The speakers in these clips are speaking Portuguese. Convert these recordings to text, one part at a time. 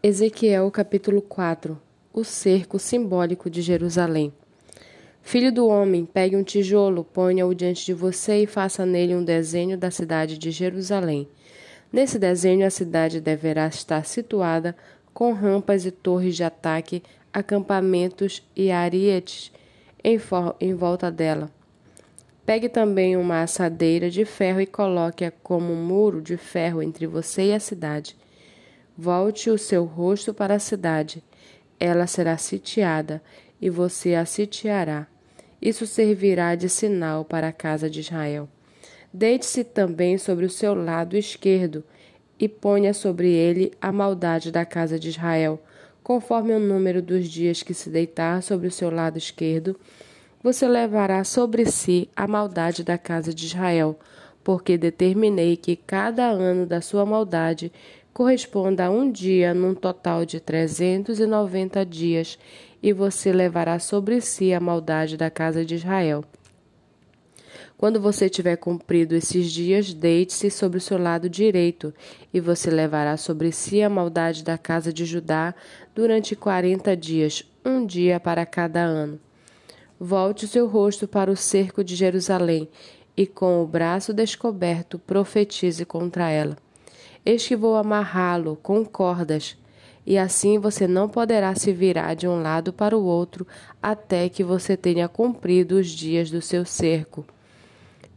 Ezequiel capítulo 4 O cerco simbólico de Jerusalém. Filho do homem, pegue um tijolo, ponha-o diante de você e faça nele um desenho da cidade de Jerusalém. Nesse desenho, a cidade deverá estar situada com rampas e torres de ataque, acampamentos e arietes em, em volta dela. Pegue também uma assadeira de ferro e coloque-a como um muro de ferro entre você e a cidade. Volte o seu rosto para a cidade. Ela será sitiada, e você a sitiará. Isso servirá de sinal para a casa de Israel. Deite-se também sobre o seu lado esquerdo e ponha sobre ele a maldade da casa de Israel. Conforme o número dos dias que se deitar sobre o seu lado esquerdo, você levará sobre si a maldade da casa de Israel, porque determinei que cada ano da sua maldade corresponda a um dia num total de 390 dias, e você levará sobre si a maldade da casa de Israel. Quando você tiver cumprido esses dias, deite-se sobre o seu lado direito, e você levará sobre si a maldade da casa de Judá durante quarenta dias, um dia para cada ano. Volte o seu rosto para o cerco de Jerusalém, e com o braço descoberto profetize contra ela. Eis que vou amarrá-lo com cordas, e assim você não poderá se virar de um lado para o outro até que você tenha cumprido os dias do seu cerco.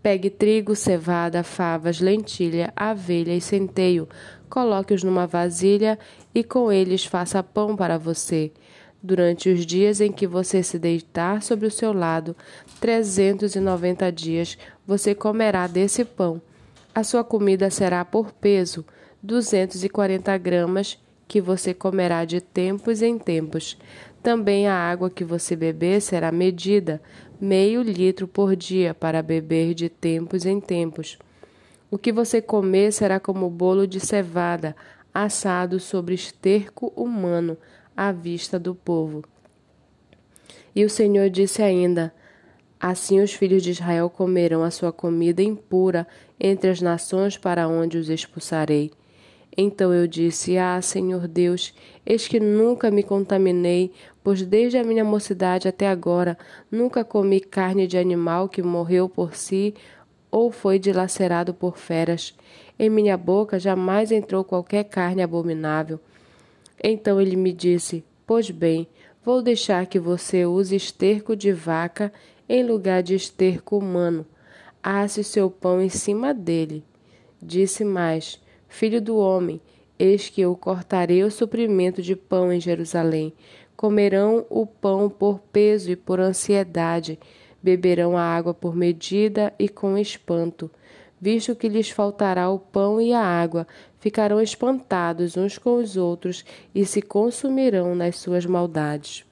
Pegue trigo, cevada, favas, lentilha, avelha e centeio, coloque-os numa vasilha e com eles faça pão para você. Durante os dias em que você se deitar sobre o seu lado, trezentos e noventa dias, você comerá desse pão. A sua comida será por peso, 240 gramas que você comerá de tempos em tempos. Também a água que você beber será medida, meio litro por dia, para beber de tempos em tempos. O que você comer será como bolo de cevada, assado sobre esterco humano, à vista do povo. E o Senhor disse ainda: Assim os filhos de Israel comerão a sua comida impura entre as nações para onde os expulsarei. Então eu disse: Ah, Senhor Deus, eis que nunca me contaminei, pois desde a minha mocidade até agora nunca comi carne de animal que morreu por si ou foi dilacerado por feras. Em minha boca jamais entrou qualquer carne abominável. Então ele me disse: Pois bem, vou deixar que você use esterco de vaca em lugar de esterco humano. Asse seu pão em cima dele. Disse mais: Filho do homem, eis que eu cortarei o suprimento de pão em Jerusalém. Comerão o pão por peso e por ansiedade, beberão a água por medida e com espanto. Visto que lhes faltará o pão e a água, ficarão espantados uns com os outros e se consumirão nas suas maldades.